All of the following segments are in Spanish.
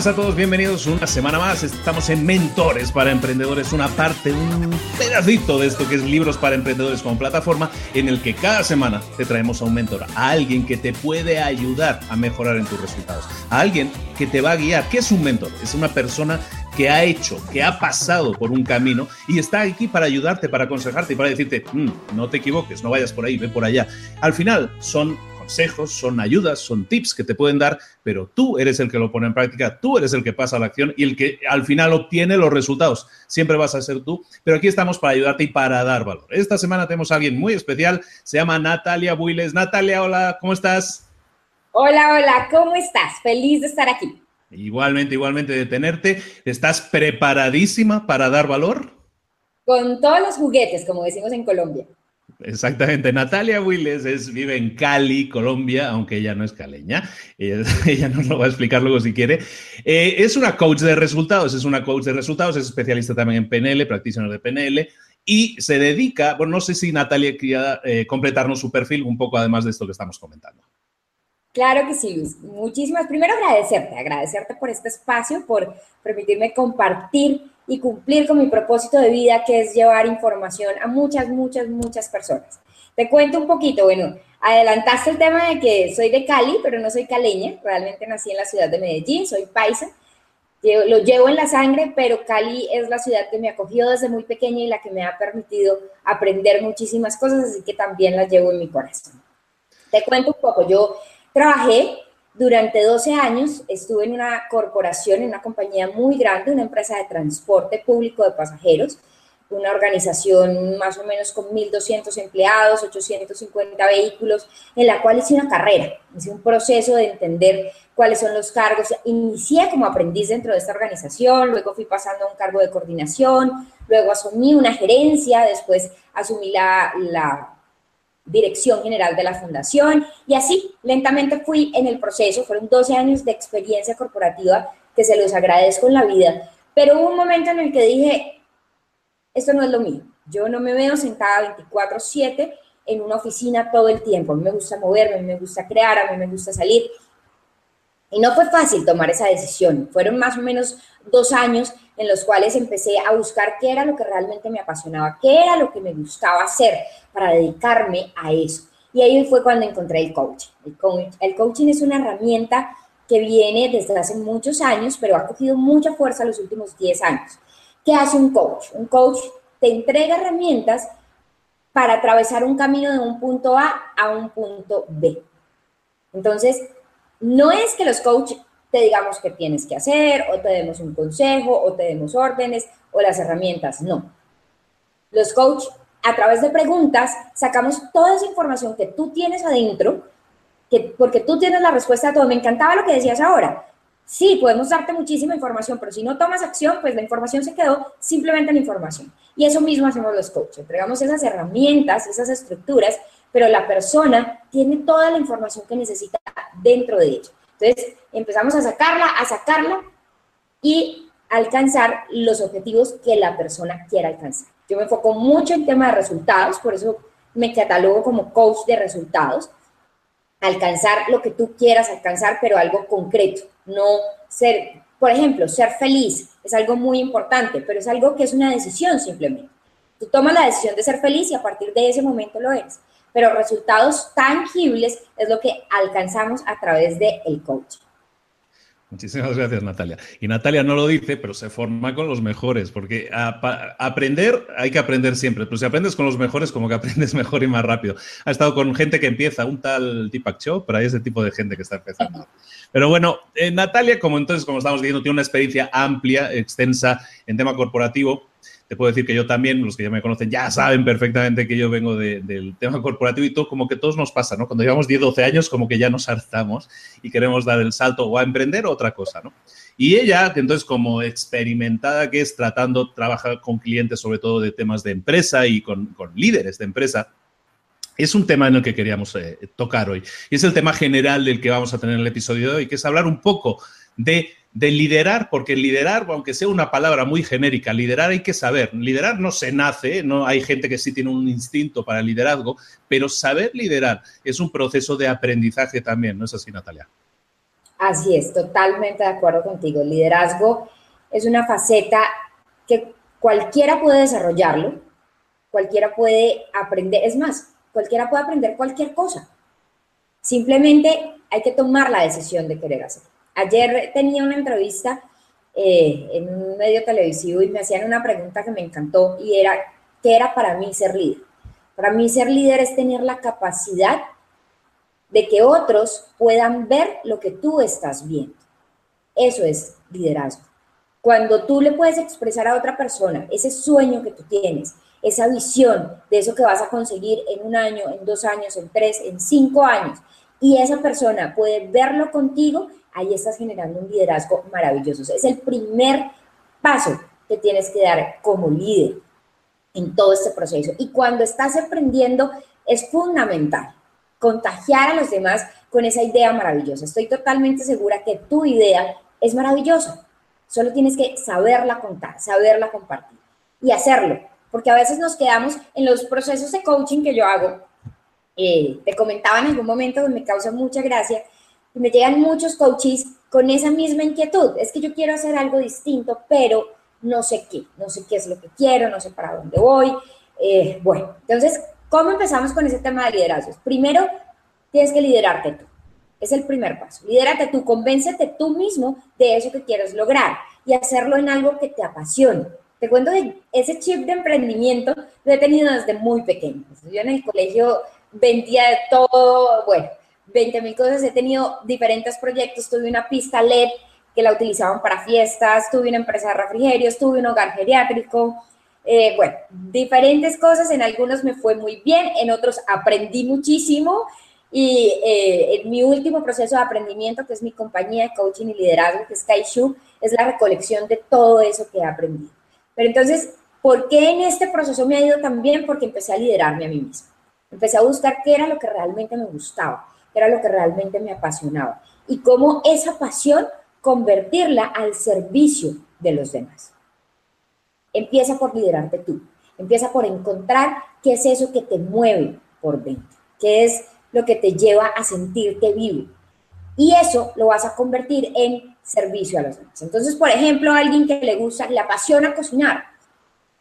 buenas a todos, bienvenidos una semana más. Estamos en Mentores para Emprendedores, una parte, un pedacito de esto que es Libros para Emprendedores como plataforma, en el que cada semana te traemos a un mentor, a alguien que te puede ayudar a mejorar en tus resultados, a alguien que te va a guiar. ¿Qué es un mentor? Es una persona que ha hecho, que ha pasado por un camino y está aquí para ayudarte, para aconsejarte y para decirte, mm, no te equivoques, no vayas por ahí, ve por allá. Al final son consejos, son ayudas, son tips que te pueden dar, pero tú eres el que lo pone en práctica, tú eres el que pasa a la acción y el que al final obtiene los resultados. Siempre vas a ser tú, pero aquí estamos para ayudarte y para dar valor. Esta semana tenemos a alguien muy especial, se llama Natalia Builes. Natalia, hola, ¿cómo estás? Hola, hola, ¿cómo estás? Feliz de estar aquí. Igualmente, igualmente de tenerte. ¿Estás preparadísima para dar valor? Con todos los juguetes, como decimos en Colombia. Exactamente. Natalia Willes es, vive en Cali, Colombia, aunque ella no es caleña. Ella, nos lo va a explicar luego si quiere. Eh, es una coach de resultados, es una coach de resultados, es especialista también en PNL, practitioner de PNL y se dedica, bueno, no sé si Natalia quería eh, completarnos su perfil un poco además de esto que estamos comentando. Claro que sí, Luis. Muchísimas. Primero agradecerte, agradecerte por este espacio, por permitirme compartir y cumplir con mi propósito de vida, que es llevar información a muchas, muchas, muchas personas. Te cuento un poquito, bueno, adelantaste el tema de que soy de Cali, pero no soy caleña, realmente nací en la ciudad de Medellín, soy paisa, lo llevo en la sangre, pero Cali es la ciudad que me acogió desde muy pequeña y la que me ha permitido aprender muchísimas cosas, así que también las llevo en mi corazón. Te cuento un poco, yo trabajé durante 12 años estuve en una corporación, en una compañía muy grande, una empresa de transporte público de pasajeros, una organización más o menos con 1.200 empleados, 850 vehículos, en la cual hice una carrera, hice un proceso de entender cuáles son los cargos. Inicié como aprendiz dentro de esta organización, luego fui pasando a un cargo de coordinación, luego asumí una gerencia, después asumí la, la dirección general de la fundación. Y así lentamente fui en el proceso, fueron 12 años de experiencia corporativa que se los agradezco en la vida, pero hubo un momento en el que dije, esto no es lo mío, yo no me veo sentada 24/7 en una oficina todo el tiempo, a mí me gusta moverme, a mí me gusta crear, a mí me gusta salir. Y no fue fácil tomar esa decisión, fueron más o menos dos años en los cuales empecé a buscar qué era lo que realmente me apasionaba, qué era lo que me gustaba hacer para dedicarme a eso. Y ahí fue cuando encontré el coaching. El, coaching es una herramienta que viene desde hace muchos años, pero ha cogido mucha fuerza los últimos 10 años. ¿Qué hace un coach? Un coach te entrega herramientas para atravesar un camino de un punto A a un punto B. Entonces, no es que los coaches te digamos qué tienes que hacer, o te demos un consejo, o te demos órdenes, o las herramientas. No. Los coach, a través de preguntas, sacamos toda esa información que tú tienes adentro, que, porque tú tienes la respuesta a todo. Me encantaba lo que decías ahora. Sí, podemos darte muchísima información, pero si no tomas acción, pues la información se quedó simplemente en información. Y eso mismo hacemos los coaches. Entregamos esas herramientas, esas estructuras, pero la persona tiene toda la información que necesita dentro de ella. Entonces, empezamos a sacarla, a sacarla y alcanzar los objetivos que la persona quiera alcanzar. Yo me enfoco mucho en tema de resultados, por eso me catalogo como coach de resultados. Alcanzar lo que tú quieras alcanzar, pero algo concreto, no ser, por ejemplo, ser feliz es algo muy importante, pero es algo que es una decisión simplemente. Tú tomas la decisión de ser feliz y a partir de ese momento lo eres pero resultados tangibles es lo que alcanzamos a través del el coaching. Muchísimas gracias, Natalia. Y Natalia no lo dice, pero se forma con los mejores, porque aprender hay que aprender siempre, pero si aprendes con los mejores, como que aprendes mejor y más rápido. Ha estado con gente que empieza, un tal Deepak hay ese tipo de gente que está empezando. Pero bueno, eh, Natalia, como entonces, como estamos viendo, tiene una experiencia amplia, extensa en tema corporativo te puedo decir que yo también, los que ya me conocen, ya saben perfectamente que yo vengo del tema corporativo y todo, como que todos nos pasa, ¿no? Cuando llevamos 10, 12 años, como que ya nos hartamos y queremos dar el salto o a emprender o otra cosa, ¿no? Y ella, entonces, como experimentada que es tratando, trabajar con clientes sobre todo de temas de empresa y con, líderes de empresa, es un tema en el que queríamos eh, tocar hoy. Y es el tema general del que vamos a tener en el episodio de hoy, que es hablar un poco de de liderar, porque liderar, aunque sea una palabra muy genérica, liderar hay que saber. Liderar no se nace, no hay gente que sí tiene un instinto para liderazgo, pero saber liderar es un proceso de aprendizaje también, ¿no es así, Natalia? Así es, totalmente de acuerdo contigo. El liderazgo es una faceta que cualquiera puede desarrollarlo, cualquiera puede aprender, es más, cualquiera puede aprender cualquier cosa. Simplemente hay que tomar la decisión de querer hacerlo. Ayer tenía una entrevista eh, en un medio televisivo y me hacían una pregunta que me encantó y era, ¿qué era para mí ser líder? Para mí ser líder es tener la capacidad de que otros puedan ver lo que tú estás viendo. Eso es liderazgo. Cuando tú le puedes expresar a otra persona ese sueño que tú tienes, esa visión de eso que vas a conseguir en un año, en dos años, en tres, en cinco años, y esa persona puede verlo contigo, ahí estás generando un liderazgo maravilloso. es el primer paso que tienes que dar como líder en todo este proceso. Y cuando estás aprendiendo, es fundamental contagiar a los demás con esa idea maravillosa. Estoy totalmente segura que tu idea es maravillosa. Solo tienes que saberla contar, saberla compartir y hacerlo. Porque a veces nos quedamos en los procesos de coaching que yo hago. Eh, te comentaba en algún momento me causa mucha gracia. Y me llegan muchos coaches con esa misma inquietud. Es que yo quiero hacer algo distinto, pero no sé qué. No sé qué es lo que quiero, no sé para dónde voy. Eh, bueno, entonces ¿Cómo empezamos con ese tema de liderazgos? Primero, tienes que liderarte tú. Es el primer paso. Lidérate tú, convéncete tú mismo de eso que quieres lograr y hacerlo en algo que te apasione. Te cuento de ese chip de emprendimiento lo he tenido desde muy pequeño. Yo en el colegio vendía de todo, bueno, 20 mil cosas. He tenido diferentes proyectos. Tuve una pista LED que la utilizaban para fiestas, tuve una empresa de refrigerios, tuve un hogar geriátrico, eh, bueno, diferentes cosas, en algunos me fue muy bien, en otros aprendí muchísimo y eh, en mi último proceso de aprendimiento, que es mi compañía de coaching y liderazgo, que es Kaishu, es la recolección de todo eso que he aprendido. Pero entonces, ¿por qué en este proceso me ha ido tan bien? Porque empecé a liderarme a mí misma. Empecé a buscar qué era lo que realmente me gustaba, era lo que realmente me apasionaba y cómo esa pasión convertirla al servicio de los demás. Empieza por liderarte tú. Empieza por encontrar qué es eso que te mueve por dentro, qué es lo que te lleva a sentirte vivo. Y eso lo vas a convertir en servicio a los demás. Entonces, por ejemplo, alguien que le gusta, le apasiona cocinar,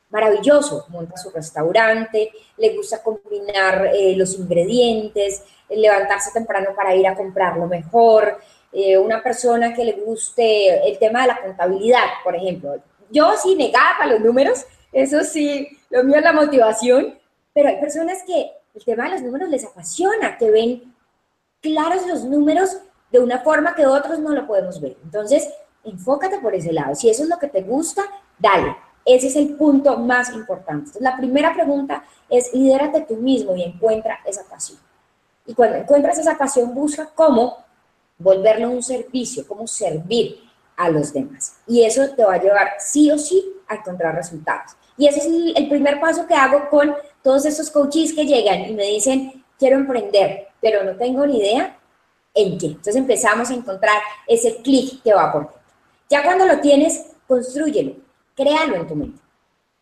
maravilloso, monta su restaurante, le gusta combinar eh, los ingredientes, levantarse temprano para ir a comprar lo mejor, eh, una persona que le guste el tema de la contabilidad, por ejemplo, yo sí negaba para los números, eso sí, lo mío es la motivación, pero hay personas que el tema de los números les apasiona, que ven claros los números de una forma que otros no lo podemos ver. Entonces, enfócate por ese lado. Si eso es lo que te gusta, dale. Ese es el punto más importante. La primera pregunta es, lidérate tú mismo y encuentra esa pasión. Y cuando encuentras esa pasión, busca cómo volverlo un servicio, cómo servir a los demás. Y eso te va a llevar sí o sí a encontrar resultados. Y ese es el, primer paso que hago con todos esos coaches que llegan y me dicen, quiero emprender, pero no tengo ni idea en qué. Entonces empezamos a encontrar ese clic que va por dentro. Ya cuando lo tienes, construyelo, créalo en tu mente.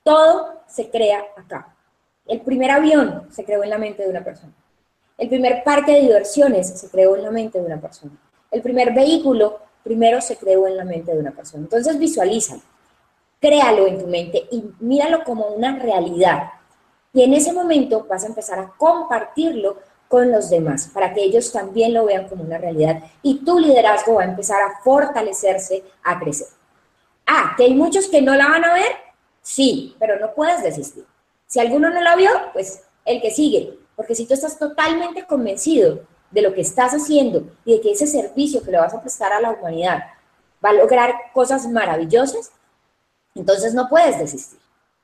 Todo se crea acá. El primer avión se creó en la mente de una persona. El primer parque de diversiones se creó en la mente de una persona. El primer vehículo primero se creó en la mente de una persona. Entonces visualízalo, créalo en tu mente y míralo como una realidad. Y en ese momento vas a empezar a compartirlo con los demás para que ellos también lo vean como una realidad y tu liderazgo va a empezar a fortalecerse, a crecer. Ah, que hay muchos que no la van a ver, sí, pero no puedes desistir. Si alguno no la vio, pues el que sigue, porque si tú estás totalmente convencido de lo que estás haciendo y de que ese servicio que le vas a prestar a la humanidad va a lograr cosas maravillosas, entonces no puedes desistir.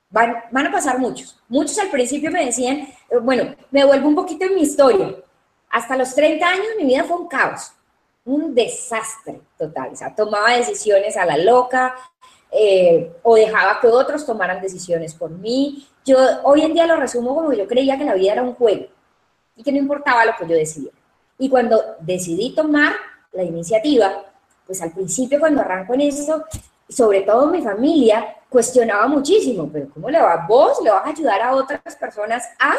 Van, a pasar muchos. Muchos al principio me decían, eh, bueno, me vuelvo un poquito en mi historia. Hasta los 30 años mi vida fue un caos, un desastre total. O sea, tomaba decisiones a la loca eh, o dejaba que otros tomaran decisiones por mí. Yo hoy en día lo resumo como yo creía que la vida era un juego y que no importaba lo que yo decidiera. Y cuando decidí tomar la iniciativa, pues al principio cuando arranco en eso, sobre todo mi familia, cuestionaba muchísimo, pero ¿cómo le va? ¿Vos le vas a ayudar a otras personas a?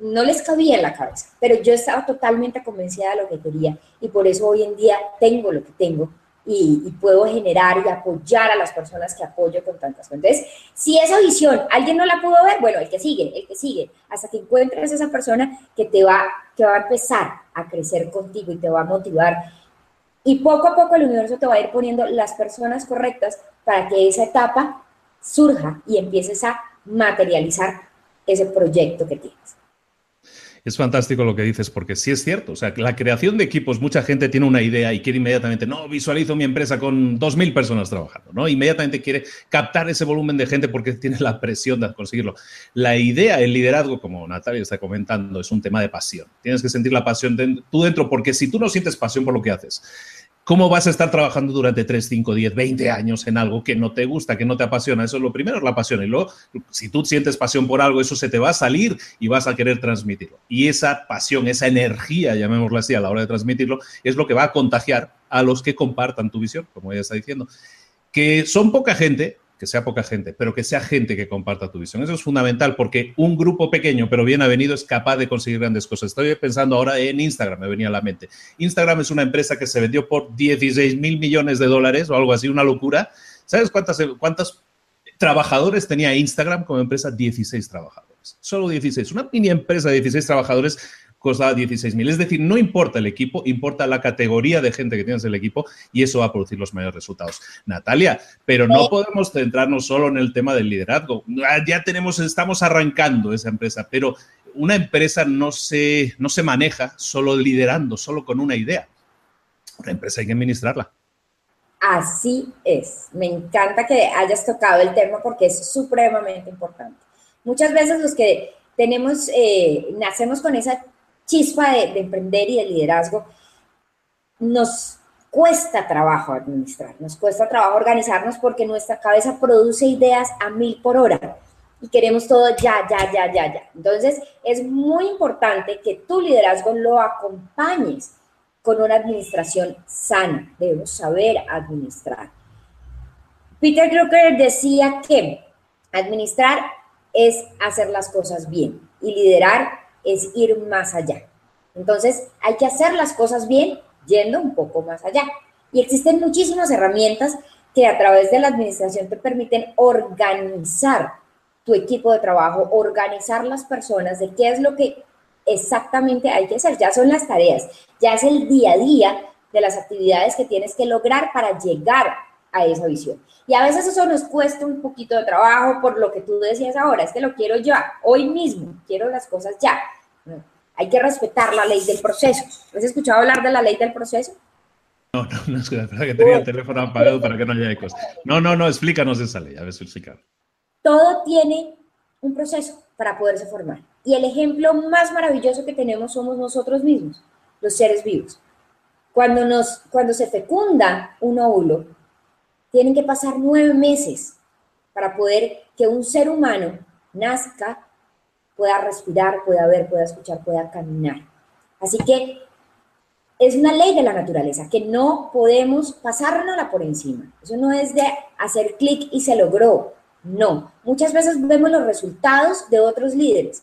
no les cabía en la cabeza, pero yo estaba totalmente convencida de lo que quería y por eso hoy en día tengo lo que tengo y, puedo generar y apoyar a las personas que apoyo con tantas cosas. Entonces, si esa visión alguien no la pudo ver, bueno, el que sigue, el que sigue, hasta que encuentres esa persona que te va, que va a empezar a crecer contigo y te va a motivar. Y poco a poco el universo te va a ir poniendo las personas correctas para que esa etapa surja y empieces a materializar ese proyecto que tienes. Es fantástico lo que dices, porque sí es cierto. O sea, la creación de equipos, mucha gente tiene una idea y quiere inmediatamente, no, visualizo mi empresa con 2.000 personas trabajando, ¿no? Inmediatamente quiere captar ese volumen de gente porque tiene la presión de conseguirlo. La idea, el liderazgo, como Natalia está comentando, es un tema de pasión. Tienes que sentir la pasión tú dentro, porque si tú no sientes pasión por lo que haces, ¿Cómo vas a estar trabajando durante 3, 5, 10, 20 años en algo que no te gusta, que no te apasiona? Eso es lo primero, es la pasión. Y luego, si tú sientes pasión por algo, eso se te va a salir y vas a querer transmitirlo. Y esa pasión, esa energía, llamémosla así, a la hora de transmitirlo, es lo que va a contagiar a los que compartan tu visión, como ella está diciendo. Que son poca gente, que sea poca gente, pero que sea gente que comparta tu visión. Eso es fundamental porque un grupo pequeño pero bien avenido es capaz de conseguir grandes cosas. Estoy pensando ahora en Instagram, me venía a la mente. Instagram es una empresa que se vendió por 16 mil millones de dólares o algo así, una locura. ¿Sabes cuántas, cuántos trabajadores tenía Instagram como empresa? 16 trabajadores. Solo 16. Una mini empresa de 16 trabajadores costaba 16 mil. Es decir, no importa el equipo, importa la categoría de gente que tienes en el equipo y eso va a producir los mayores resultados. Natalia, pero no podemos centrarnos solo en el tema del liderazgo. Ya tenemos, estamos arrancando esa empresa, pero una empresa no se, no se maneja solo liderando, solo con una idea. Una empresa hay que administrarla. Así es. Me encanta que hayas tocado el tema porque es supremamente importante. Muchas veces los que tenemos, eh, nacemos con esa chispa de, emprender y de liderazgo, nos cuesta trabajo administrar, nos cuesta trabajo organizarnos porque nuestra cabeza produce ideas a mil por hora y queremos todo ya, ya, ya, ya, ya. Entonces es muy importante que tu liderazgo lo acompañes con una administración sana. Debemos saber administrar. Peter Drucker decía que administrar es hacer las cosas bien y liderar es ir más allá. Entonces, hay que hacer las cosas bien yendo un poco más allá. Y existen muchísimas herramientas que a través de la administración te permiten organizar tu equipo de trabajo, organizar las personas de qué es lo que exactamente hay que hacer. Ya son las tareas, ya es el día a día de las actividades que tienes que lograr para llegar a esa visión. Y a veces eso nos cuesta un poquito de trabajo por lo que tú decías ahora, es que lo quiero ya, hoy mismo, quiero las cosas ya. hay que respetar la ley del proceso. ¿Has escuchado hablar de la ley del proceso? No, no, no, es que tenía el teléfono apagado para que no haya ecos. No, no, no, explícanos esa ley, a ver si. Todo tiene un proceso para poderse formar. Y el ejemplo más maravilloso que tenemos somos nosotros mismos, los seres vivos. Cuando, nos, cuando se fecunda un óvulo, tienen que pasar nueve meses para poder que un ser humano nazca, pueda respirar, pueda ver, pueda escuchar, pueda caminar. Así que es una ley de la naturaleza que no podemos pasárnosla por encima. Eso no es de hacer clic y se logró. No. Muchas veces vemos los resultados de otros líderes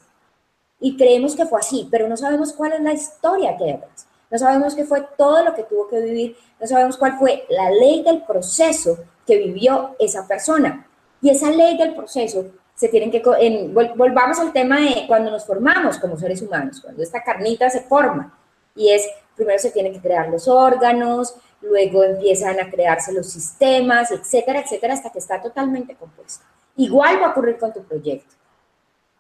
y creemos que fue así, pero no sabemos cuál es la historia que hay atrás no sabemos qué fue todo lo que tuvo que vivir, no sabemos cuál fue la ley del proceso que vivió esa persona. Y esa ley del proceso se tienen que, volvamos al tema de cuando nos formamos como seres humanos, cuando esta carnita se forma, y es, primero se tienen que crear los órganos, luego empiezan a crearse los sistemas, etcétera, etcétera, hasta que está totalmente compuesta. Igual va a ocurrir con tu proyecto.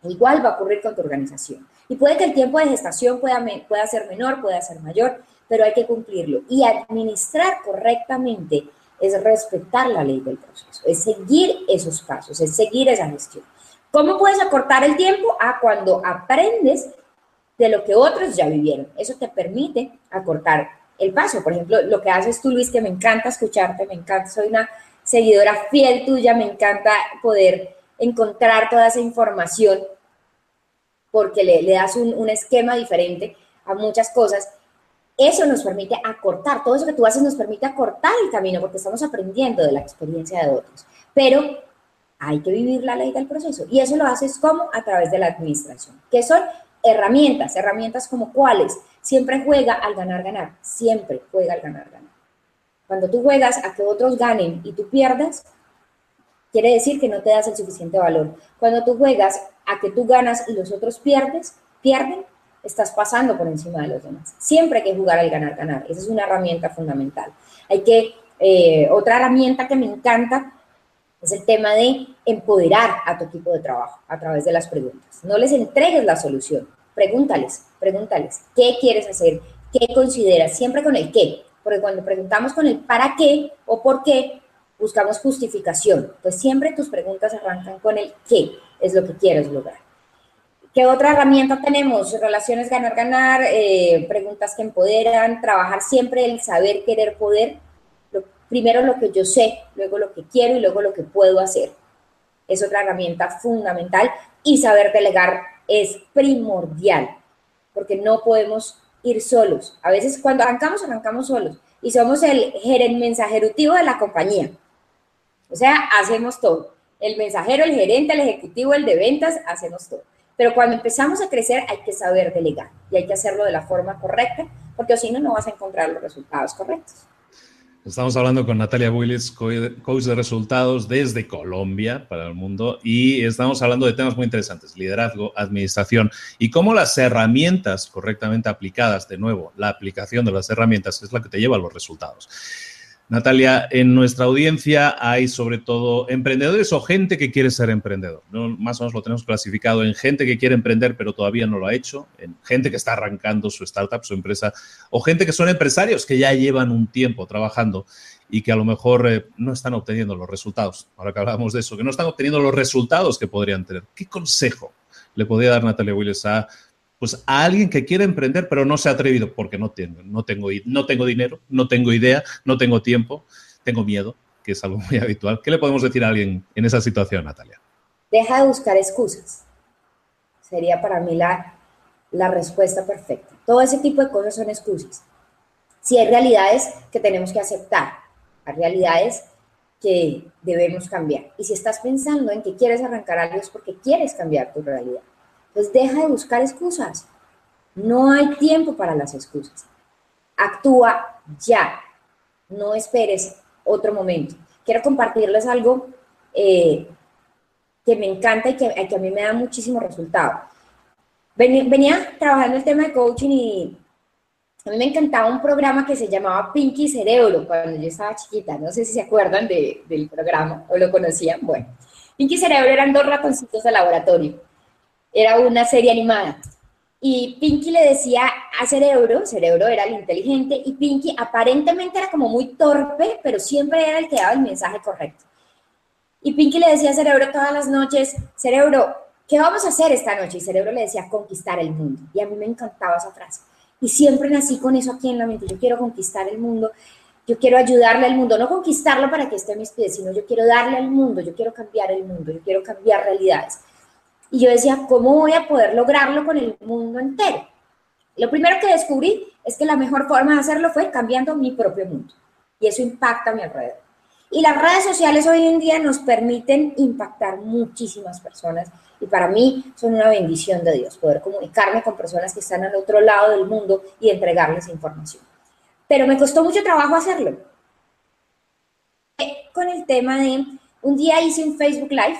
Igual va a ocurrir con tu organización. Y puede que el tiempo de gestación pueda, pueda ser menor, pueda ser mayor, pero hay que cumplirlo. Y administrar correctamente es respetar la ley del proceso, es seguir esos pasos, es seguir esa gestión. ¿Cómo puedes acortar el tiempo? A cuando aprendes de lo que otros ya vivieron. Eso te permite acortar el paso. Por ejemplo, lo que haces tú, Luis, que me encanta escucharte, me encanta, soy una seguidora fiel tuya, me encanta poder encontrar toda esa información porque le, das un, esquema diferente a muchas cosas. Eso nos permite acortar, todo eso que tú haces nos permite acortar el camino porque estamos aprendiendo de la experiencia de otros. Pero hay que vivir la ley del proceso y eso lo haces como a través de la administración, que son herramientas, herramientas como cuáles. Siempre juega al ganar, ganar, siempre juega al ganar, ganar. Cuando tú juegas a que otros ganen y tú pierdas, quiere decir que no te das el suficiente valor. Cuando tú juegas a que tú ganas y los otros pierdes, pierden, estás pasando por encima de los demás. Siempre hay que jugar al ganar, ganar. Esa es una herramienta fundamental. Hay que, eh, otra herramienta que me encanta es el tema de empoderar a tu equipo de trabajo a través de las preguntas. No les entregues la solución, pregúntales, pregúntales, ¿qué quieres hacer? ¿Qué consideras? Siempre con el qué, porque cuando preguntamos con el para qué o por qué, buscamos justificación. Pues siempre tus preguntas arrancan con el qué es lo que quieres lograr. ¿Qué otra herramienta tenemos? Relaciones ganar-ganar, eh, preguntas que empoderan, trabajar siempre el saber, querer, poder primero lo que yo sé, luego lo que quiero y luego lo que puedo hacer. Es otra herramienta fundamental y saber delegar es primordial, porque no podemos ir solos. A veces cuando arrancamos, arrancamos solos y somos el gerente de la compañía. O sea, hacemos todo. El mensajero, el gerente, el ejecutivo, el de ventas, hacemos todo. Pero cuando empezamos a crecer hay que saber delegar y hay que hacerlo de la forma correcta, porque si no, no vas a encontrar los resultados correctos. Estamos hablando con Natalia Willis, coach de resultados desde Colombia para el mundo, y estamos hablando de temas muy interesantes, liderazgo, administración y cómo las herramientas correctamente aplicadas, de nuevo, la aplicación de las herramientas es la que te lleva a los resultados. Natalia, en nuestra audiencia hay sobre todo emprendedores o gente que quiere ser emprendedor. Más o menos lo tenemos clasificado en gente que quiere emprender pero todavía no lo ha hecho, en gente que está arrancando su startup, su empresa, o gente que son empresarios que ya llevan un tiempo trabajando y que a lo mejor eh, no están obteniendo los resultados. Ahora que hablamos de eso, que no están obteniendo los resultados que podrían tener. ¿Qué consejo le podría dar Natalia Willis a pues a alguien que quiere emprender pero no se ha atrevido porque no tengo, no tengo, no tengo dinero, no tengo idea, no tengo tiempo, tengo miedo, que es algo muy habitual. ¿Qué le podemos decir a alguien en esa situación, Natalia? Deja de buscar excusas. Sería para mí la, la respuesta perfecta. Todo ese tipo de cosas son excusas. Si hay realidades que tenemos que aceptar, hay realidades que debemos cambiar. Y si estás pensando en que quieres arrancar algo es porque quieres cambiar tu realidad. Pues deja de buscar excusas. No hay tiempo para las excusas. Actúa ya. No esperes otro momento. Quiero compartirles algo eh, que me encanta y que, a mí me da muchísimo resultado. Venía, trabajando el tema de coaching y a mí me encantaba un programa que se llamaba Pinky Cerebro cuando yo estaba chiquita. No sé si se acuerdan del programa o lo conocían. Bueno, Pinky Cerebro eran dos ratoncitos de laboratorio era una serie animada. Y Pinky le decía a Cerebro, Cerebro era el inteligente, y Pinky aparentemente era como muy torpe, pero siempre era el que daba el mensaje correcto. Y Pinky le decía a Cerebro todas las noches, Cerebro, ¿qué vamos a hacer esta noche? Y Cerebro le decía, conquistar el mundo. Y a mí me encantaba esa frase. Y siempre nací con eso aquí en la mente, yo quiero conquistar el mundo, yo quiero ayudarle al mundo, no conquistarlo para que esté a mis pies, sino yo quiero darle al mundo, yo quiero cambiar el mundo, yo quiero cambiar realidades. Y yo decía, ¿cómo voy a poder lograrlo con el mundo entero? Lo primero que descubrí es que la mejor forma de hacerlo fue cambiando mi propio mundo. Y eso impacta a mi alrededor. Y las redes sociales hoy en día nos permiten impactar muchísimas personas y para mí son una bendición de Dios poder comunicarme con personas que están al otro lado del mundo y entregarles información. Pero me costó mucho trabajo hacerlo. Con el tema de, un día hice un Facebook Live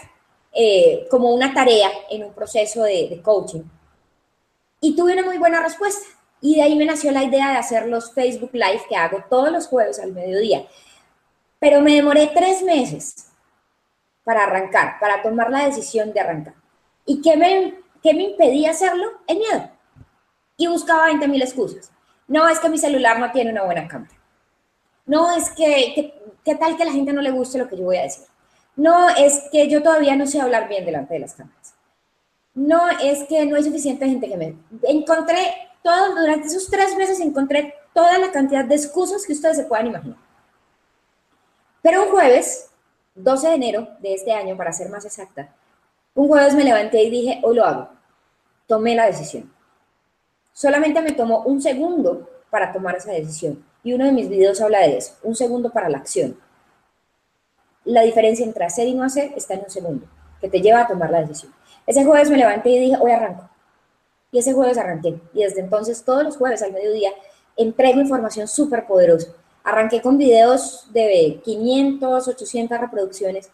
eh, como una tarea en un proceso de, coaching. Y tuve una muy buena respuesta. Y de ahí me nació la idea de hacer los Facebook Live que hago todos los jueves al mediodía. Pero me demoré tres meses para arrancar, para tomar la decisión de arrancar. ¿Y qué me, qué me impedía hacerlo? El miedo. Y buscaba 20 mil excusas. No, es que mi celular no tiene una buena cámara. No, es que, ¿qué tal que a la gente no le guste lo que yo voy a decir? No, es que yo todavía no sé hablar bien delante de las cámaras. No, es que no hay suficiente gente que me... Encontré todo, durante esos tres meses encontré toda la cantidad de excusas que ustedes se puedan imaginar. Pero un jueves, 12 de enero de este año, para ser más exacta, un jueves me levanté y dije, hoy lo hago. Tomé la decisión. Solamente me tomó un segundo para tomar esa decisión. Y uno de mis videos habla de eso, un segundo para la acción la diferencia entre hacer y no hacer está en un segundo, que te lleva a tomar la decisión. Ese jueves me levanté y dije, hoy arranco. Y ese jueves arranqué. Y desde entonces, todos los jueves al mediodía, entrego información súper poderosa. Arranqué con videos de 500, 800 reproducciones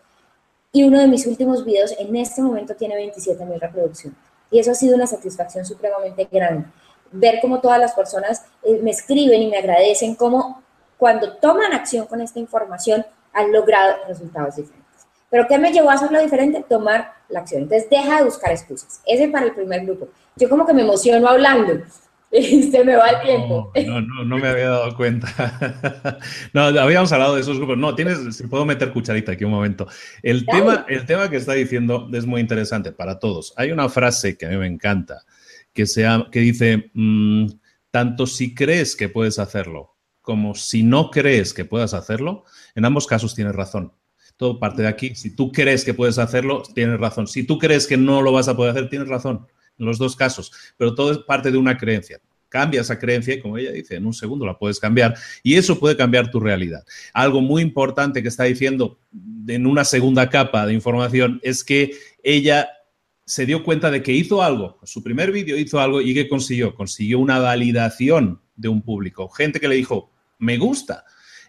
y uno de mis últimos videos en este momento tiene 27 mil reproducciones. Y eso ha sido una satisfacción supremamente grande. Ver cómo todas las personas eh, me escriben y me agradecen cómo cuando toman acción con esta información han logrado resultados diferentes. Pero ¿qué me llevó a hacerlo diferente? Tomar la acción. Entonces deja de buscar excusas. Ese para el primer grupo. Yo como que me emociono hablando. Y se me va el tiempo. No, no, no me había dado cuenta. no, habíamos hablado de esos grupos. No, tienes, si puedo meter cucharita aquí un momento. El tema, el tema que está diciendo es muy interesante para todos. Hay una frase que a mí me encanta, que, sea, que dice, mm, tanto si crees que puedes hacerlo como si no crees que puedas hacerlo, en ambos casos tienes razón. Todo parte de aquí. Si tú crees que puedes hacerlo, tienes razón. Si tú crees que no lo vas a poder hacer, tienes razón en los dos casos, pero todo es parte de una creencia. Cambia esa creencia y, como ella dice, en un segundo la puedes cambiar y eso puede cambiar tu realidad. Algo muy importante que está diciendo en una segunda capa de información es que ella se dio cuenta de que hizo algo, su primer vídeo hizo algo y que consiguió, consiguió una validación de un público, gente que le dijo, me gusta.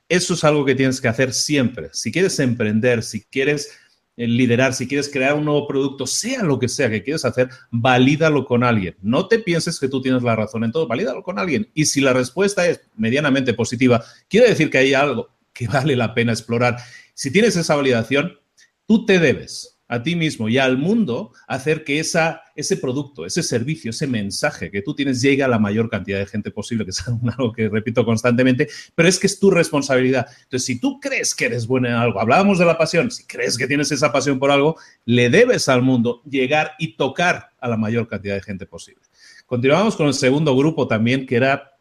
Eso es algo que tienes que hacer siempre. Si quieres emprender, si quieres liderar, si quieres crear un nuevo producto, sea lo que sea que quieres hacer, valídalo con alguien. No te pienses que tú tienes la razón en todo, valídalo con alguien. Y si la respuesta es medianamente positiva, quiere decir que hay algo que vale la pena explorar. Si tienes esa validación, tú te debes a ti mismo y al mundo hacer que esa, ese producto, ese servicio, ese mensaje que tú tienes llegue a la mayor cantidad de gente posible, que es algo que repito constantemente, pero es que es tu responsabilidad. Entonces, si tú crees que eres bueno en algo, hablábamos de la pasión, si crees que tienes esa pasión por algo, le debes al mundo llegar y tocar a la mayor cantidad de gente posible. Continuamos con el segundo grupo también, que era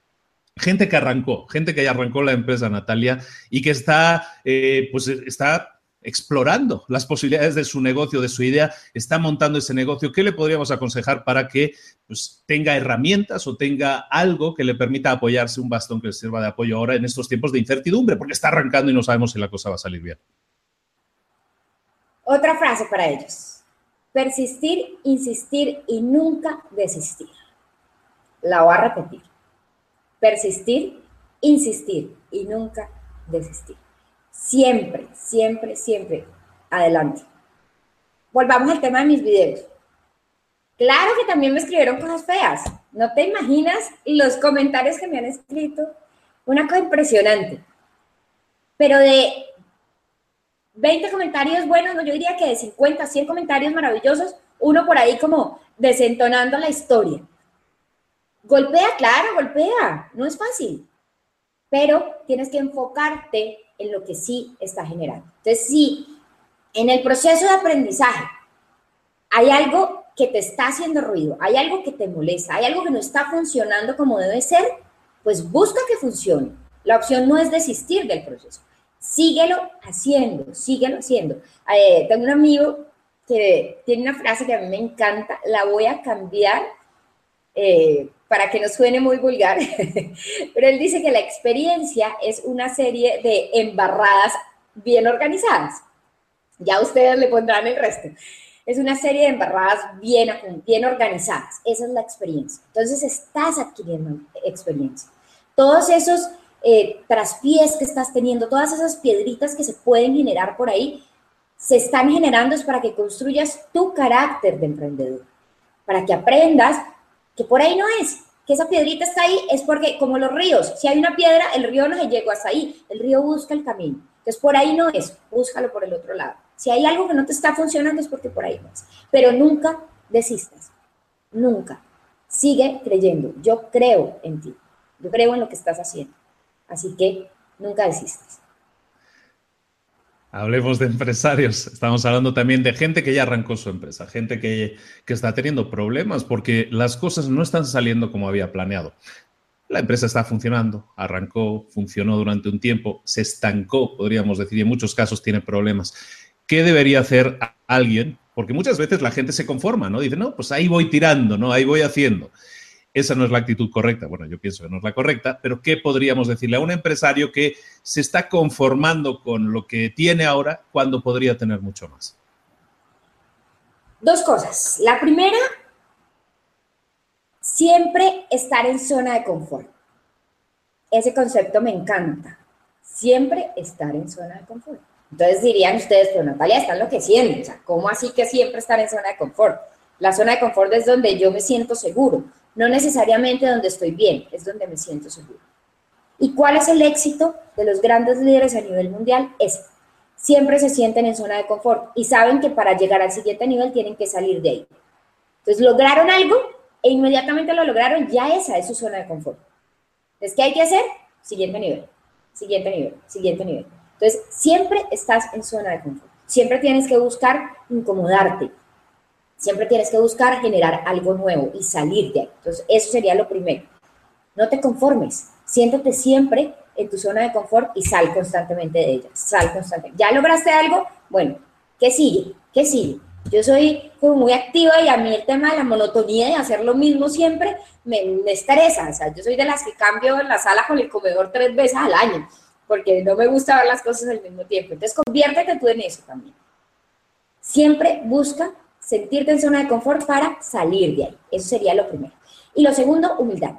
gente que arrancó, gente que ya arrancó la empresa Natalia y que está, eh, pues está explorando las posibilidades de su negocio, de su idea, está montando ese negocio. ¿Qué le podríamos aconsejar para que pues, tenga herramientas o tenga algo que le permita apoyarse, un bastón que le sirva de apoyo ahora en estos tiempos de incertidumbre, porque está arrancando y no sabemos si la cosa va a salir bien? Otra frase para ellos. Persistir, insistir y nunca desistir. La voy a repetir. Persistir, insistir y nunca desistir. Siempre, siempre, siempre adelante. Volvamos al tema de mis videos. Claro que también me escribieron cosas feas. No te imaginas los comentarios que me han escrito. Una cosa impresionante. Pero de 20 comentarios buenos, yo diría que de 50, 100 comentarios maravillosos, uno por ahí como desentonando la historia. Golpea, claro, golpea. No es fácil. Pero tienes que enfocarte en lo que sí está generando. Entonces, si en el proceso de aprendizaje hay algo que te está haciendo ruido, hay algo que te molesta, hay algo que no está funcionando como debe ser, pues busca que funcione. La opción no es desistir del proceso. Síguelo haciendo, síguelo haciendo. Eh, tengo un amigo que tiene una frase que a mí me encanta, la voy a cambiar eh, para que no suene muy vulgar, pero él dice que la experiencia es una serie de embarradas bien organizadas. Ya ustedes le pondrán el resto. Es una serie de embarradas bien, bien organizadas. Esa es la experiencia. Entonces estás adquiriendo experiencia. Todos esos eh, traspiés que estás teniendo, todas esas piedritas que se pueden generar por ahí, se están generando para que construyas tu carácter de emprendedor, para que aprendas que por ahí no es, que esa piedrita está ahí, es porque como los ríos, si hay una piedra, el río no se llegó hasta ahí, el río busca el camino. Entonces por ahí no es, búscalo por el otro lado. Si hay algo que no te está funcionando es porque por ahí no es. Pero nunca desistas, nunca. Sigue creyendo, yo creo en ti, yo creo en lo que estás haciendo. Así que nunca desistas. Hablemos de empresarios. Estamos hablando también de gente que ya arrancó su empresa, gente que, está teniendo problemas porque las cosas no están saliendo como había planeado. La empresa está funcionando, arrancó, funcionó durante un tiempo, se estancó, podríamos decir, y en muchos casos tiene problemas. ¿Qué debería hacer alguien? Porque muchas veces la gente se conforma, ¿no? Dice, no, pues ahí voy tirando, ¿no? Ahí voy haciendo. Esa no es la actitud correcta. Bueno, yo pienso que no es la correcta, pero ¿qué podríamos decirle a un empresario que se está conformando con lo que tiene ahora cuando podría tener mucho más? Dos cosas. La primera, Siempre estar en zona de confort. Ese concepto me encanta. Siempre estar en zona de confort. Entonces dirían ustedes, pero Natalia está enloqueciendo. O sea, ¿cómo así que siempre estar en zona de confort? La zona de confort es donde yo me siento seguro, no necesariamente donde estoy bien, es donde me siento seguro. ¿Y cuál es el éxito de los grandes líderes a nivel mundial? Es siempre se sienten en zona de confort y saben que para llegar al siguiente nivel tienen que salir de ahí. Entonces lograron algo e inmediatamente lo lograron, ya esa es su zona de confort. Entonces, ¿qué hay que hacer? Siguiente nivel, siguiente nivel, siguiente nivel. Entonces, siempre estás en zona de confort. Siempre tienes que buscar incomodarte. Siempre tienes que buscar generar algo nuevo y salir de ahí. Entonces, eso sería lo primero. No te conformes. Siéntate siempre en tu zona de confort y sal constantemente de ella. Sal constantemente. ¿Ya lograste algo? Bueno, ¿qué sigue? ¿Qué sigue? Yo soy muy activa y a mí el tema de la monotonía de hacer lo mismo siempre me, estresa. O sea, yo soy de las que cambio la sala con el comedor tres veces al año porque no me gusta ver las cosas al mismo tiempo. Entonces, conviértete tú en eso también. Siempre busca sentirte en zona de confort para salir de ahí. Eso sería lo primero. Y lo segundo, humildad.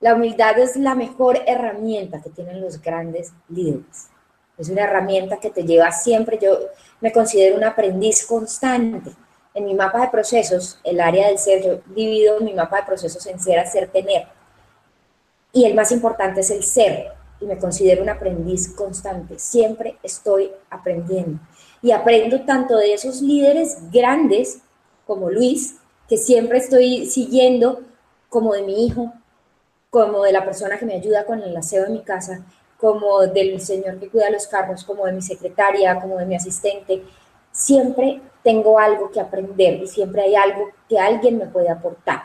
La humildad es la mejor herramienta que tienen los grandes líderes. Es una herramienta que te lleva siempre. Yo me considero un aprendiz constante. En mi mapa de procesos, el área del ser, yo divido mi mapa de procesos en ser, hacer, tener. Y el más importante es el ser y me considero un aprendiz constante. Siempre estoy aprendiendo. Y aprendo tanto de esos líderes grandes como Luis, que siempre estoy siguiendo, como de mi hijo, como de la persona que me ayuda con el aseo de mi casa, como del señor que cuida los carros, como de mi secretaria, como de mi asistente. Siempre tengo algo que aprender y siempre hay algo que alguien me puede aportar.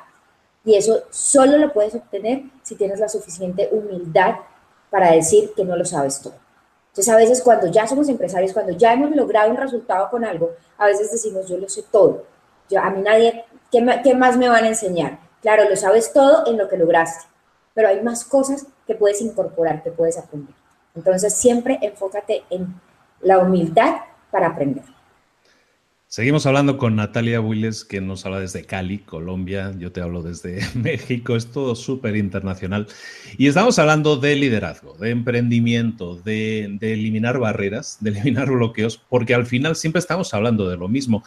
Y eso solo lo puedes obtener si tienes la suficiente humildad para decir que no lo sabes todo. Entonces, a veces cuando ya somos empresarios, cuando ya hemos logrado un resultado con algo, a veces decimos, yo lo sé todo. A mí nadie, ¿qué, más me van a enseñar? Claro, lo sabes todo en lo que lograste, pero hay más cosas que puedes incorporar, que puedes aprender. Entonces, siempre enfócate en la humildad para aprender. Seguimos hablando con Natalia Willes, que nos habla desde Cali, Colombia. Yo te hablo desde México, es todo súper internacional. Y estamos hablando de liderazgo, de emprendimiento, de, eliminar barreras, de eliminar bloqueos, porque al final siempre estamos hablando de lo mismo.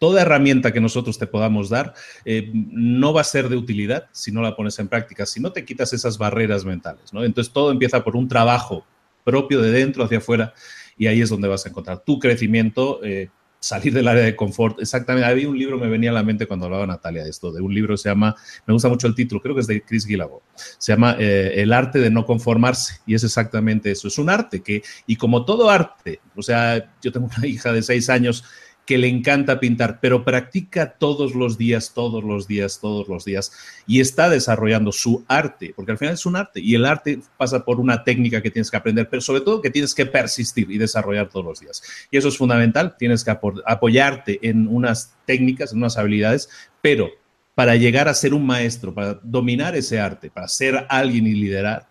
Toda herramienta que nosotros te podamos dar eh, no va a ser de utilidad si no la pones en práctica, si no te quitas esas barreras mentales. ¿no? Entonces todo empieza por un trabajo propio de dentro hacia afuera y ahí es donde vas a encontrar tu crecimiento. Eh, salir del área de confort. Exactamente, había un libro, me venía a la mente cuando hablaba Natalia de esto, de un libro se llama, me gusta mucho el título, creo que es de Chris Guillebeau, se llama eh, El arte de no conformarse, y es exactamente eso, es un arte que, y como todo arte, o sea, yo tengo una hija de seis años, que le encanta pintar, pero practica todos los días, todos los días, todos los días y está desarrollando su arte, porque al final es un arte y el arte pasa por una técnica que tienes que aprender, pero sobre todo que tienes que persistir y desarrollar todos los días. Y eso es fundamental, tienes que apoyarte en unas técnicas, en unas habilidades, pero para llegar a ser un maestro, para dominar ese arte, para ser alguien y liderar,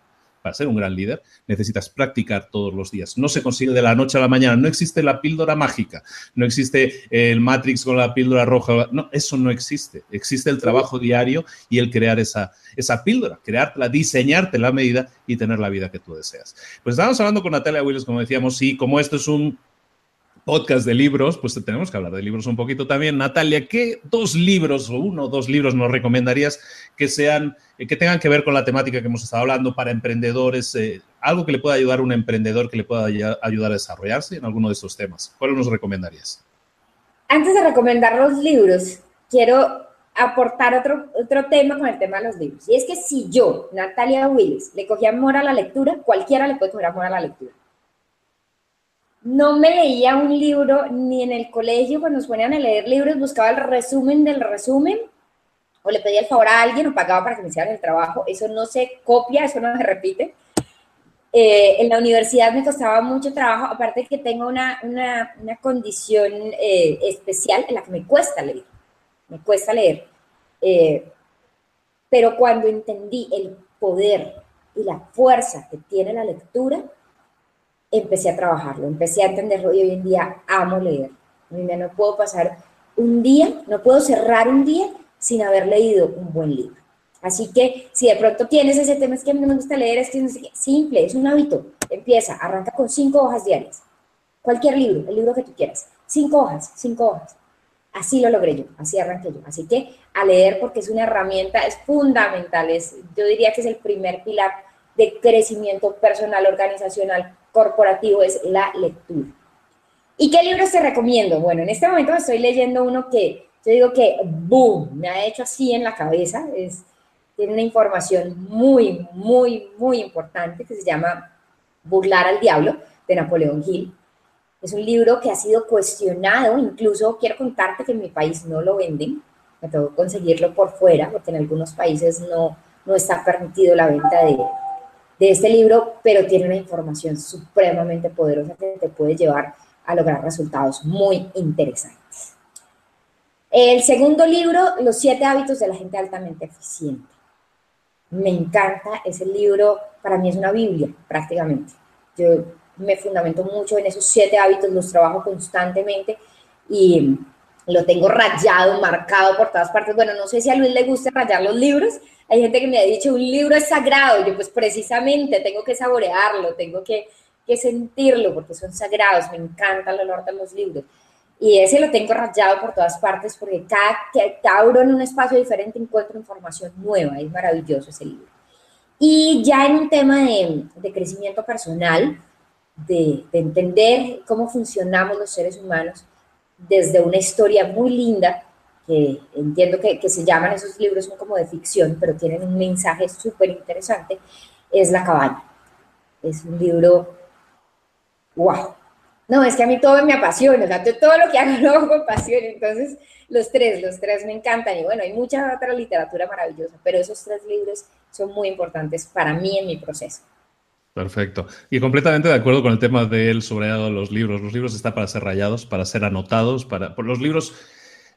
para ser un gran líder, necesitas practicar todos los días. No se consigue de la noche a la mañana. No existe la píldora mágica. No existe el Matrix con la píldora roja. No, eso no existe. Existe el trabajo diario y el crear esa, esa píldora, crearla, diseñarte la medida y tener la vida que tú deseas. Pues estábamos hablando con Natalia Willis, como decíamos, y como esto es un podcast de libros, pues tenemos que hablar de libros un poquito también. Natalia, ¿qué dos libros o uno o dos libros nos recomendarías que sean, eh, que tengan que ver con la temática que hemos estado hablando para emprendedores? Eh, algo que le pueda ayudar a un emprendedor que le pueda ayudar a desarrollarse en alguno de estos temas. ¿Cuál nos recomendarías? Antes de recomendar los libros, quiero aportar otro, otro tema con el tema de los libros. Y es que si yo, Natalia Willis, le cogí amor a la lectura, cualquiera le puede coger amor a la lectura no me leía un libro ni en el colegio cuando nos ponían a leer libros, buscaba el resumen del resumen o le pedía el favor a alguien o pagaba para que me hicieran el trabajo. Eso no se copia, eso no se repite. Eh, en la universidad me costaba mucho trabajo, aparte de que tengo una, condición eh, especial en la que me cuesta leer, me cuesta leer. Eh, pero cuando entendí el poder y la fuerza que tiene la lectura, empecé a trabajarlo, empecé a entenderlo y hoy en día amo leer. no puedo pasar un día, no puedo cerrar un día sin haber leído un buen libro. Así que si de pronto tienes ese tema, es que a mí no me gusta leer, es que simple, es un hábito. Empieza, arranca con cinco hojas diarias. Cualquier libro, el libro que tú quieras. Cinco hojas, cinco hojas. Así lo logré yo, así arranqué yo. Así que a leer porque es una herramienta, es fundamental, es, yo diría que es el primer pilar de crecimiento personal, organizacional, corporativo, es la lectura. ¿Y qué libros te recomiendo? Bueno, en este momento estoy leyendo uno que yo digo que, boom, me ha hecho así en la cabeza, es, tiene una información muy, muy, muy importante que se llama Burlar al Diablo, de Napoleón Hill. Es un libro que ha sido cuestionado, incluso quiero contarte que en mi país no lo venden, me tengo que conseguirlo por fuera, porque en algunos países no, no está permitido la venta de, de este libro, pero tiene una información supremamente poderosa que te puede llevar a lograr resultados muy interesantes. El segundo libro, Los siete hábitos de la gente altamente eficiente. Me encanta ese libro, para mí es una Biblia prácticamente. Yo me fundamento mucho en esos siete hábitos, los trabajo constantemente y lo tengo rayado, marcado por todas partes. Bueno, no sé si a Luis le gusta rayar los libros. Hay gente que me ha dicho, un libro es sagrado. Yo pues precisamente tengo que saborearlo, tengo que, que sentirlo porque son sagrados. Me encanta el olor de los libros. Y ese lo tengo rayado por todas partes porque cada, cada en un espacio diferente encuentro información nueva. Es maravilloso ese libro. Y ya en un tema de, de crecimiento personal, de, de, entender cómo funcionamos los seres humanos desde una historia muy linda, que entiendo que, que se llaman esos libros, son como de ficción, pero tienen un mensaje súper interesante, es La cabaña. Es un libro, wow. No, es que a mí todo me apasiona, o sea, todo lo que hago lo hago con pasión, entonces los tres, los tres me encantan y bueno, hay mucha otra literatura maravillosa, pero esos tres libros son muy importantes para mí en mi proceso. Perfecto. Y completamente de acuerdo con el tema del subrayado de los libros. Los libros están para ser rayados, para ser anotados, para los libros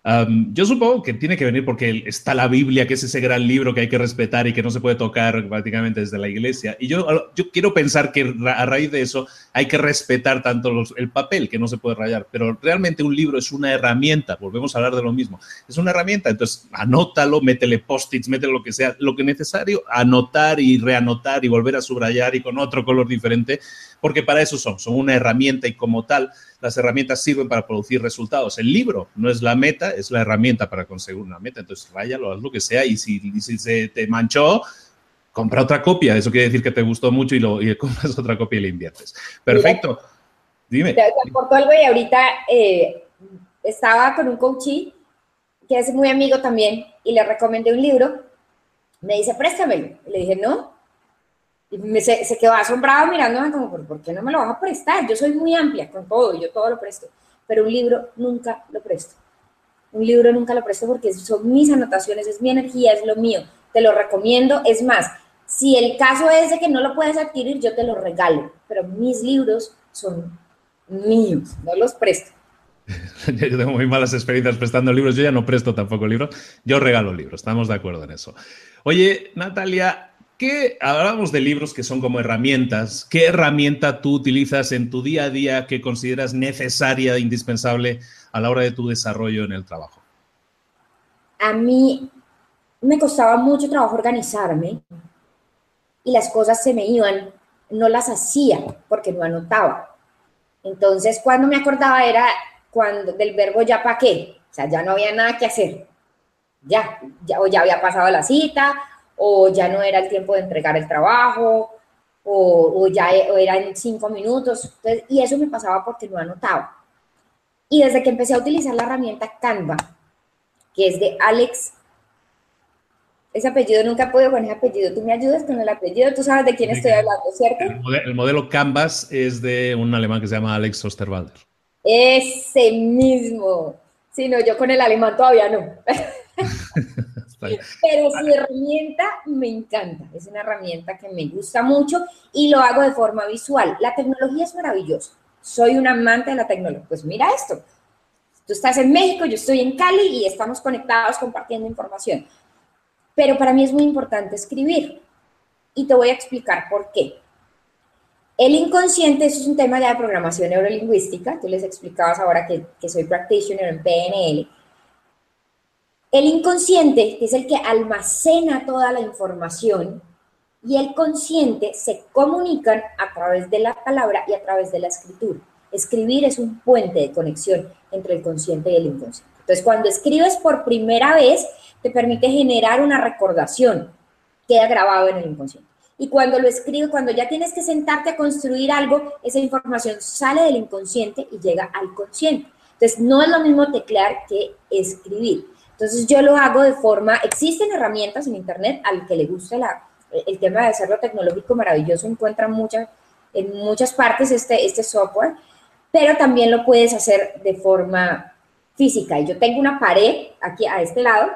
yo supongo que tiene que venir porque está la Biblia, que es ese gran libro que hay que respetar y que no se puede tocar prácticamente desde la iglesia. Y yo, yo quiero pensar que a raíz de eso hay que respetar tanto el papel, que no se puede rayar, pero realmente un libro es una herramienta, volvemos a hablar de lo mismo, es una herramienta, entonces anótalo, métele post-its, métele lo que sea, lo que es necesario, anotar y reanotar y volver a subrayar y con otro color diferente, porque para eso son, son una herramienta y como tal las herramientas sirven para producir resultados. El libro no es la meta, es la herramienta para conseguir una meta. Entonces, ráyalo, haz lo que sea y si, si se te manchó, compra otra copia. Eso quiere decir que te gustó mucho y, lo, y compras otra copia y la inviertes. Perfecto. Dime. Te aporto algo y ahorita eh, estaba con un coachí que es muy amigo también y le recomendé un libro. Me dice, préstamelo. le dije, no, y se, quedó asombrado mirándome como, ¿por, qué no me lo vas a prestar? Yo soy muy amplia con todo, yo todo lo presto, pero un libro nunca lo presto. Un libro nunca lo presto porque son mis anotaciones, es mi energía, es lo mío. Te lo recomiendo. Es más, si el caso es de que no lo puedes adquirir, yo te lo regalo, pero mis libros son míos, no los presto. yo tengo muy malas experiencias prestando libros, yo ya no presto tampoco libros, yo regalo libros, estamos de acuerdo en eso. Oye, Natalia, ¿Qué, hablamos de libros que son como herramientas. ¿Qué herramienta tú utilizas en tu día a día que consideras necesaria e indispensable a la hora de tu desarrollo en el trabajo? A mí me costaba mucho trabajo organizarme y las cosas se me iban, no las hacía porque no anotaba. Entonces, cuando me acordaba era cuando del verbo ya pa' qué, o sea, ya no había nada que hacer. Ya, ya o ya había pasado la cita o ya no era el tiempo de entregar el trabajo, o, ya e, era en cinco minutos. y eso me pasaba porque no anotaba. Y desde que empecé a utilizar la herramienta Canva, que es de Alex, ese apellido nunca podido con ese apellido. Tú me ayudas con el apellido, tú sabes de quién estoy hablando, ¿cierto? El modelo, Canvas es de un alemán que se llama Alex Osterwalder. Ese mismo. Sí, no, yo con el alemán todavía no. Pero su herramienta me encanta, es una herramienta que me gusta mucho y lo hago de forma visual. La tecnología es maravillosa, soy un amante de la tecnología. Pues mira esto, tú estás en México, yo estoy en Cali y estamos conectados compartiendo información. Pero para mí es muy importante escribir y te voy a explicar por qué. El inconsciente, eso es un tema ya de programación neurolingüística, tú les explicabas ahora que, que soy practitioner en PNL El inconsciente es el que almacena toda la información y el consciente se comunican a través de la palabra y a través de la escritura. Escribir es un puente de conexión entre el consciente y el inconsciente. Entonces, cuando escribes por primera vez, te permite generar una recordación, queda grabado en el inconsciente. Y cuando lo escribes, cuando ya tienes que sentarte a construir algo, esa información sale del inconsciente y llega al consciente. Entonces, no es lo mismo teclear que escribir. Entonces, yo lo hago de forma, existen herramientas en Internet al que le guste el tema de hacerlo tecnológico maravilloso, encuentra muchas, en muchas partes este, este software, pero también lo puedes hacer de forma física. Yo tengo una pared aquí a este lado,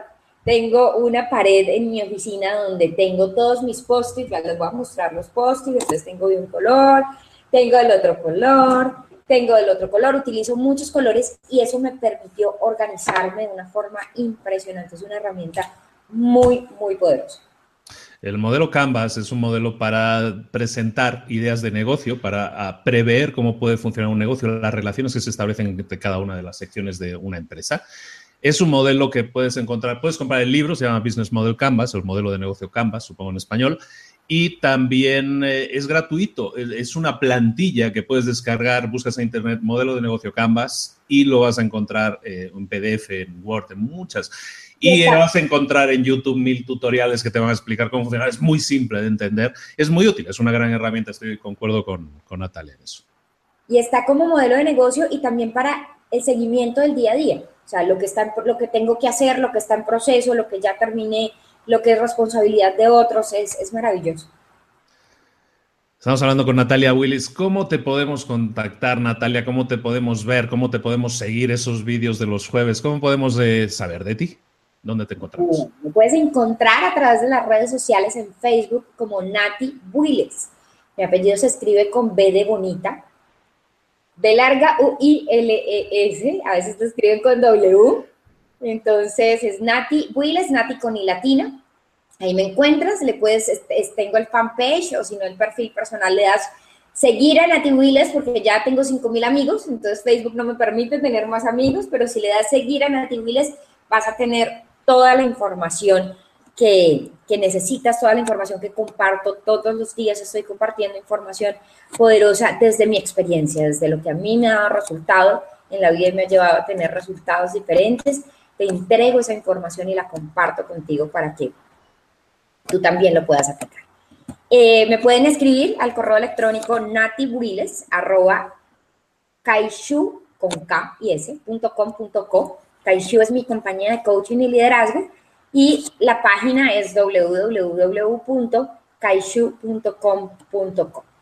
tengo una pared en mi oficina donde tengo todos mis post-its, ya les voy a mostrar los post-its, tengo de un color, tengo del otro color, tengo del otro color, utilizo muchos colores y eso me permitió organizarme de una forma impresionante. Es una herramienta muy, muy poderosa. El modelo Canvas es un modelo para presentar ideas de negocio, para ah, prever cómo puede funcionar un negocio, las relaciones que se establecen entre cada una de las secciones de una empresa. Es un modelo que puedes encontrar, puedes comprar el libro, se llama Business Model Canvas, el modelo de negocio Canvas, supongo en español, y también eh, es gratuito. Es una plantilla que puedes descargar, buscas en internet modelo de negocio Canvas y lo vas a encontrar eh, en PDF, en Word, en muchas. Y vas a encontrar en YouTube mil tutoriales que te van a explicar cómo funciona. Es muy simple de entender, es muy útil, es una gran herramienta, estoy de acuerdo con, con Natalia en eso. Y está como modelo de negocio y también para el seguimiento del día a día. O sea, lo que, está lo que tengo que hacer, lo que está en proceso, lo que ya terminé, lo que es responsabilidad de otros, es, es maravilloso. Estamos hablando con Natalia Willis. ¿Cómo te podemos contactar, Natalia? ¿Cómo te podemos ver? ¿Cómo te podemos seguir esos vídeos de los jueves? ¿Cómo podemos eh, saber de ti? ¿Dónde te encontramos? Me puedes encontrar a través de las redes sociales en Facebook como Nati Willis. Mi apellido se escribe con B de bonita, B larga U I L E S, a veces te escriben con W. Entonces es Nati Willis, Nati con I latina. Ahí me encuentras, le puedes, tengo el fanpage o si no el perfil personal, le das seguir a Nati Willis porque ya tengo 5.000 amigos, entonces Facebook no me permite tener más amigos, pero si le das seguir a Nati Willis vas a tener toda la información que, necesitas, toda la información que comparto todos los días. Estoy compartiendo información poderosa desde mi experiencia, desde lo que a mí me ha dado resultado en la vida y me ha llevado a tener resultados diferentes. Te entrego esa información y la comparto contigo para que tú también lo puedas aplicar. Eh, me pueden escribir al correo electrónico natibuiles arroba kaishu con K y. Kaishu es mi compañía de coaching y liderazgo y la página es www.kaishu.com.com.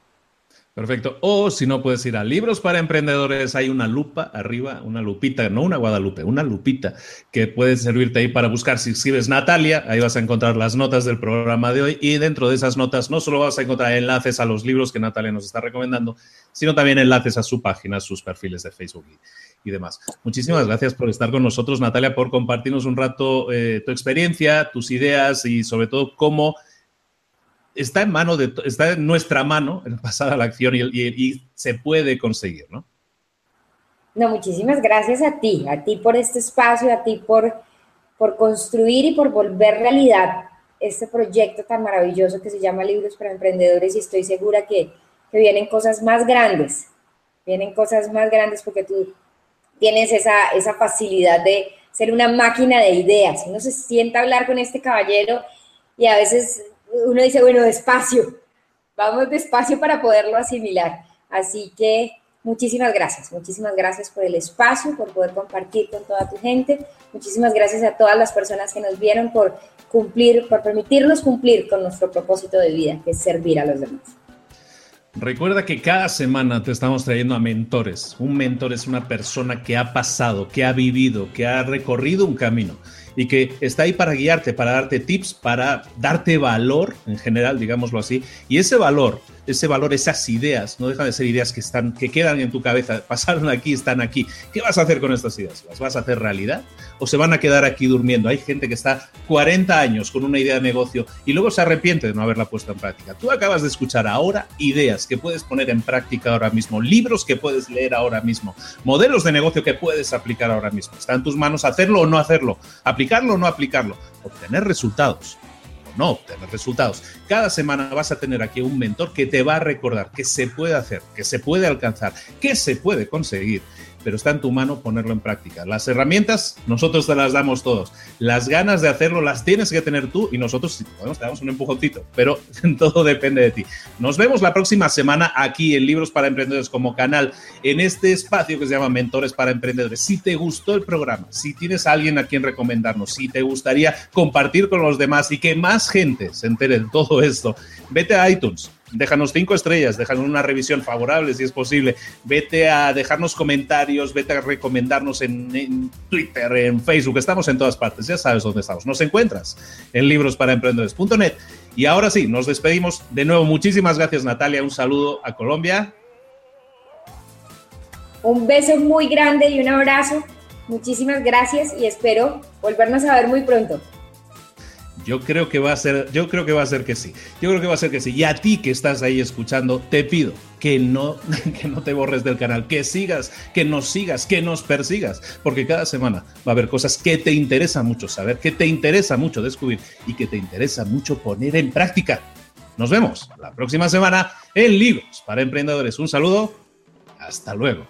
Perfecto. O si no puedes ir a Libros para Emprendedores, hay una lupa arriba, una lupita, no una Guadalupe, una lupita que puede servirte ahí para buscar. Si escribes Natalia, ahí vas a encontrar las notas del programa de hoy y dentro de esas notas no solo vas a encontrar enlaces a los libros que Natalia nos está recomendando, sino también enlaces a su página, sus perfiles de Facebook y, demás. Muchísimas gracias por estar con nosotros, Natalia, por compartirnos un rato eh, tu experiencia, tus ideas y sobre todo cómo está en mano de, está en nuestra mano en pasar a la acción y, se puede conseguir, ¿no? No, muchísimas gracias a ti, a ti por este espacio, a ti por, por construir y por volver realidad este proyecto tan maravilloso que se llama Libros para Emprendedores y estoy segura que, que vienen cosas más grandes, vienen cosas más grandes porque tú tienes esa, esa facilidad de ser una máquina de ideas. Uno se sienta a hablar con este caballero y a veces uno dice, bueno, despacio, vamos despacio para poderlo asimilar. Así que muchísimas gracias, muchísimas gracias por el espacio, por poder compartir con toda tu gente. Muchísimas gracias a todas las personas que nos vieron por cumplir, por permitirnos cumplir con nuestro propósito de vida, que es servir a los demás. Recuerda que cada semana te estamos trayendo a mentores. Un mentor es una persona que ha pasado, que ha vivido, que ha recorrido un camino y que está ahí para guiarte, para darte tips, para darte valor en general, digámoslo así. Y ese valor ese valor, esas ideas, no dejan de ser ideas que, están, que quedan en tu cabeza, pasaron aquí, están aquí. ¿Qué vas a hacer con estas ideas? ¿Las vas a hacer realidad o se van a quedar aquí durmiendo? Hay gente que está 40 años con una idea de negocio y luego se arrepiente de no haberla puesto en práctica. Tú acabas de escuchar ahora ideas que puedes poner en práctica ahora mismo, libros que puedes leer ahora mismo, modelos de negocio que puedes aplicar ahora mismo. Está en tus manos hacerlo o no hacerlo, aplicarlo o no aplicarlo, obtener resultados no obtener resultados. Cada semana vas a tener aquí un mentor que te va a recordar que se puede hacer, que se puede alcanzar, que se puede conseguir pero está en tu mano ponerlo en práctica. Las herramientas nosotros te las damos todos. Las ganas de hacerlo las tienes que tener tú y nosotros, te damos un empujoncito, pero todo depende de ti. Nos vemos la próxima semana aquí en Libros para Emprendedores como canal, en este espacio que se llama Mentores para Emprendedores. Si te gustó el programa, si tienes a alguien a quien recomendarnos, si te gustaría compartir con los demás y que más gente se entere de todo esto, vete a iTunes déjanos cinco estrellas, déjanos una revisión favorable si es posible, vete a dejarnos comentarios, vete a recomendarnos en, Twitter, en Facebook, estamos en todas partes, ya sabes dónde estamos. Nos encuentras en librosparaemprendedores.net. Y ahora sí, nos despedimos. De nuevo, muchísimas gracias Natalia, un saludo a Colombia. Un beso muy grande y un abrazo. Muchísimas gracias y espero volvernos a ver muy pronto. Yo creo que va a ser, yo creo que va a ser que sí. Yo creo que va a ser que sí. Y a ti que estás ahí escuchando, te pido que no, que no te borres del canal, que sigas, que nos sigas, que nos persigas, porque cada semana va a haber cosas que te interesa mucho saber, que te interesa mucho descubrir y que te interesa mucho poner en práctica. Nos vemos la próxima semana en Libros para Emprendedores. Un saludo. Hasta luego.